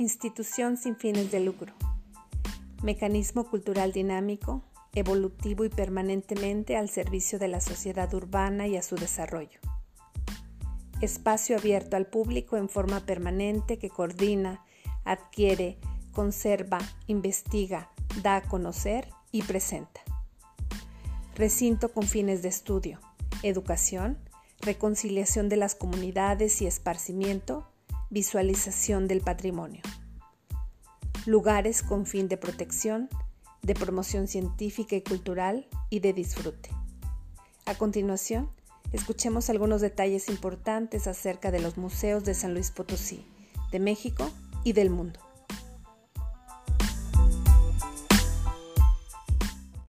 Institución sin fines de lucro. Mecanismo cultural dinámico, evolutivo y permanentemente al servicio de la sociedad urbana y a su desarrollo. Espacio abierto al público en forma permanente que coordina, adquiere, conserva, investiga, da a conocer y presenta. Recinto con fines de estudio, educación, reconciliación de las comunidades y esparcimiento, visualización del patrimonio. Lugares con fin de protección, de promoción científica y cultural y de disfrute. A continuación, escuchemos algunos detalles importantes acerca de los museos de San Luis Potosí, de México y del mundo.